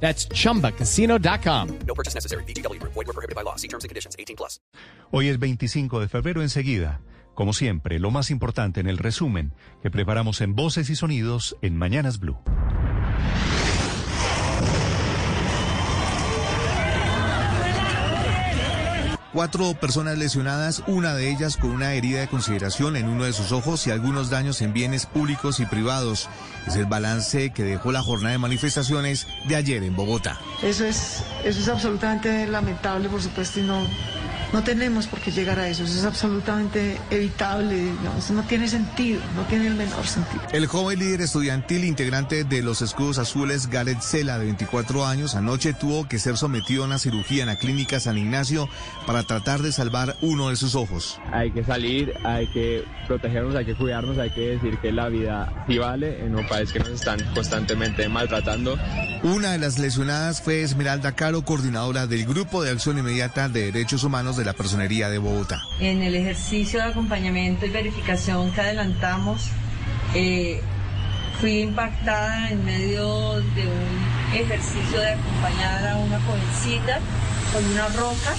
That's chumbacasino.com. No purchase necessary. BGW. Void were prohibited by law. See terms and conditions. 18 plus. Hoy es 25 de febrero enseguida. Como siempre, lo más importante en el resumen que preparamos en Voces y Sonidos en Mañanas Blue. Cuatro personas lesionadas, una de ellas con una herida de consideración en uno de sus ojos y algunos daños en bienes públicos y privados. Es el balance que dejó la jornada de manifestaciones de ayer en Bogotá. Eso es, eso es absolutamente lamentable, por supuesto, y no, no tenemos por qué llegar a eso. Eso es absolutamente evitable. No, eso no tiene sentido, no tiene el menor sentido. El joven líder estudiantil integrante de los escudos azules, Gareth Sela, de 24 años, anoche tuvo que ser sometido a una cirugía en la clínica San Ignacio para tratar de salvar uno de sus ojos. Hay que salir, hay que protegernos, hay que cuidarnos, hay que decir que la vida sí vale en un país que nos están constantemente maltratando. Una de las lesionadas fue Esmeralda Caro, coordinadora del Grupo de Acción Inmediata de Derechos Humanos de la Personería de Bogotá. En el ejercicio de acompañamiento y verificación que adelantamos, eh, fui impactada en medio de un ejercicio de acompañar a una jovencita con una roca.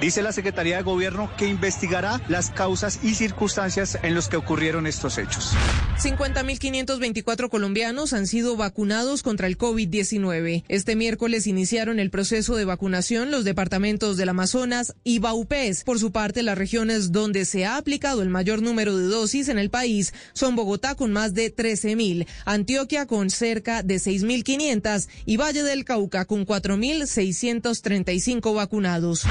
Dice la Secretaría de Gobierno que investigará las causas y circunstancias en los que ocurrieron estos hechos. 50.524 colombianos han sido vacunados contra el COVID-19. Este miércoles iniciaron el proceso de vacunación los departamentos del Amazonas y Baupés. Por su parte, las regiones donde se ha aplicado el mayor número de dosis en el país son Bogotá con más de 13.000, Antioquia con cerca de 6.500 y Valle del Cauca con 4.635 vacunados.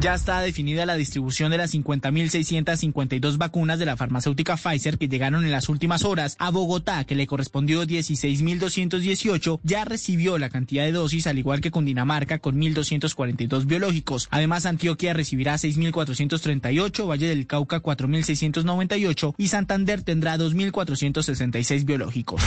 Ya está definida la distribución de las 50.652 vacunas de la farmacéutica Pfizer que llegaron en las últimas horas a Bogotá, que le correspondió 16.218, ya recibió la cantidad de dosis, al igual que Cundinamarca, con 1.242 biológicos. Además, Antioquia recibirá 6.438, Valle del Cauca 4.698 y Santander tendrá 2.466 biológicos.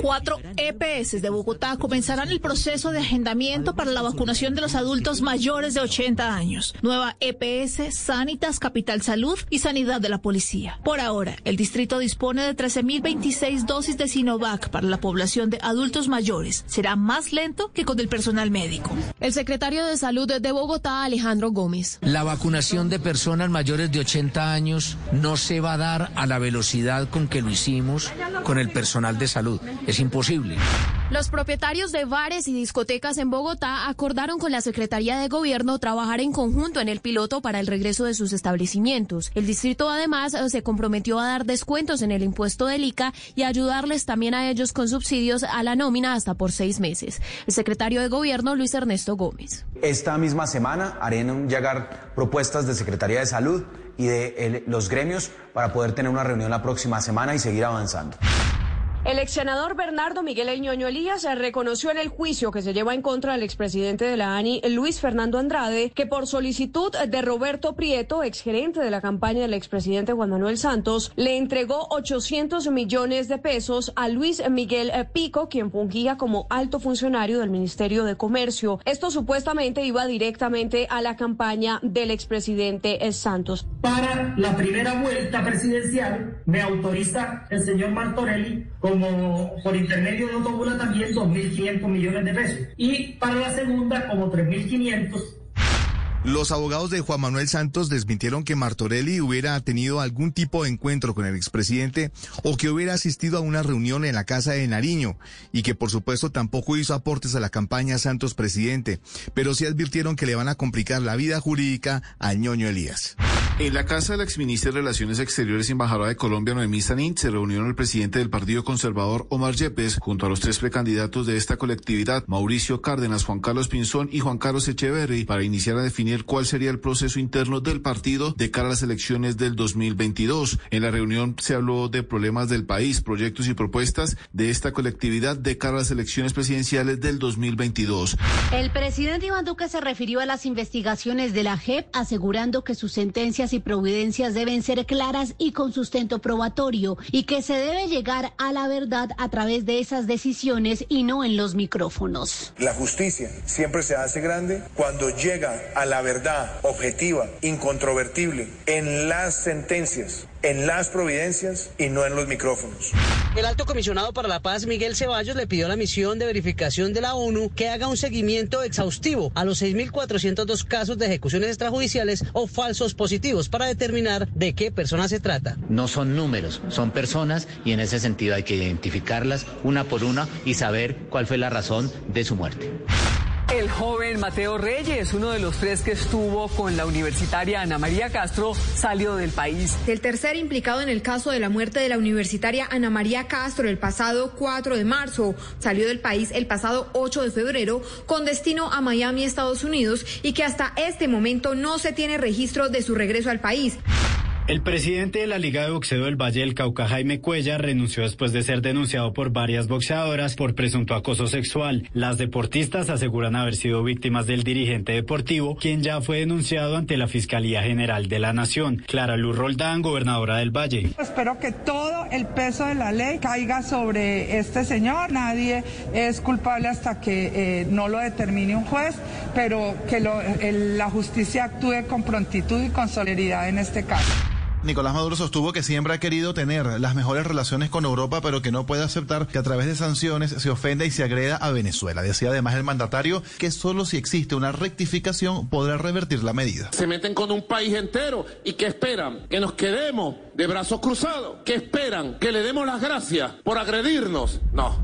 Cuatro EPS de Bogotá comenzarán el proceso de agendamiento para la vacunación de los adultos mayores de 80 años. Nueva EPS, Sanitas, Capital Salud y Sanidad de la Policía. Por ahora, el distrito dispone de 13.026 dosis de Sinovac para la población de adultos mayores. Será más lento que con el personal médico. El secretario de Salud de Bogotá, Alejandro Gómez. La vacunación de personas mayores de 80 años no se va a dar a la velocidad con que lo hicimos con el personal de salud. Es imposible. Los propietarios de bares y discotecas en Bogotá acordaron con la Secretaría de Gobierno trabajar en conjunto en el piloto para el regreso de sus establecimientos. El distrito además se comprometió a dar descuentos en el impuesto del ICA y ayudarles también a ellos con subsidios a la nómina hasta por seis meses. El secretario de Gobierno, Luis Ernesto Gómez. Esta misma semana haré llegar propuestas de Secretaría de Salud y de el, los gremios para poder tener una reunión la próxima semana y seguir avanzando. El ex senador Bernardo Miguel El Elías reconoció en el juicio que se lleva en contra del expresidente de la ANI, Luis Fernando Andrade, que por solicitud de Roberto Prieto, exgerente de la campaña del expresidente Juan Manuel Santos, le entregó 800 millones de pesos a Luis Miguel Pico, quien fungía como alto funcionario del Ministerio de Comercio. Esto supuestamente iba directamente a la campaña del expresidente Santos. Para la primera vuelta presidencial me autoriza el señor Martorelli como por intermedio de autobula también 2.500 millones de pesos. Y para la segunda como 3.500 los abogados de Juan Manuel Santos desmintieron que Martorelli hubiera tenido algún tipo de encuentro con el expresidente o que hubiera asistido a una reunión en la casa de Nariño y que por supuesto tampoco hizo aportes a la campaña Santos presidente, pero sí advirtieron que le van a complicar la vida jurídica al ñoño Elías. En la casa de la exministra de Relaciones Exteriores y embajadora de Colombia, Noemí Sanín, se reunieron el presidente del Partido Conservador, Omar Yepes, junto a los tres precandidatos de esta colectividad, Mauricio Cárdenas, Juan Carlos Pinzón y Juan Carlos Echeverry, para iniciar a definir cuál sería el proceso interno del partido de cara a las elecciones del 2022. En la reunión se habló de problemas del país, proyectos y propuestas de esta colectividad de cara a las elecciones presidenciales del 2022. El presidente Iván Duque se refirió a las investigaciones de la JEP, asegurando que sus sentencias y providencias deben ser claras y con sustento probatorio y que se debe llegar a la verdad a través de esas decisiones y no en los micrófonos. La justicia siempre se hace grande cuando llega a la verdad objetiva, incontrovertible, en las sentencias en las providencias y no en los micrófonos. El alto comisionado para la paz, Miguel Ceballos, le pidió a la misión de verificación de la ONU que haga un seguimiento exhaustivo a los 6.402 casos de ejecuciones extrajudiciales o falsos positivos para determinar de qué personas se trata. No son números, son personas y en ese sentido hay que identificarlas una por una y saber cuál fue la razón de su muerte. El joven Mateo Reyes, uno de los tres que estuvo con la universitaria Ana María Castro, salió del país. El tercer implicado en el caso de la muerte de la universitaria Ana María Castro el pasado 4 de marzo salió del país el pasado 8 de febrero con destino a Miami, Estados Unidos, y que hasta este momento no se tiene registro de su regreso al país. El presidente de la Liga de Boxeo del Valle del Cauca, Jaime Cuella, renunció después de ser denunciado por varias boxeadoras por presunto acoso sexual. Las deportistas aseguran haber sido víctimas del dirigente deportivo, quien ya fue denunciado ante la Fiscalía General de la Nación. Clara Luz Roldán, gobernadora del Valle. Espero que todo el peso de la ley caiga sobre este señor. Nadie es culpable hasta que eh, no lo determine un juez, pero que la justicia actúe con prontitud y con solidaridad en este caso. Nicolás Maduro sostuvo que siempre ha querido tener las mejores relaciones con Europa, pero que no puede aceptar que a través de sanciones se ofenda y se agreda a Venezuela. Decía además el mandatario que solo si existe una rectificación podrá revertir la medida. Se meten con un país entero y que esperan que nos quedemos de brazos cruzados, que esperan que le demos las gracias por agredirnos. No.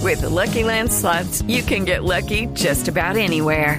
With the Lucky Land slots, you can get lucky just about anywhere.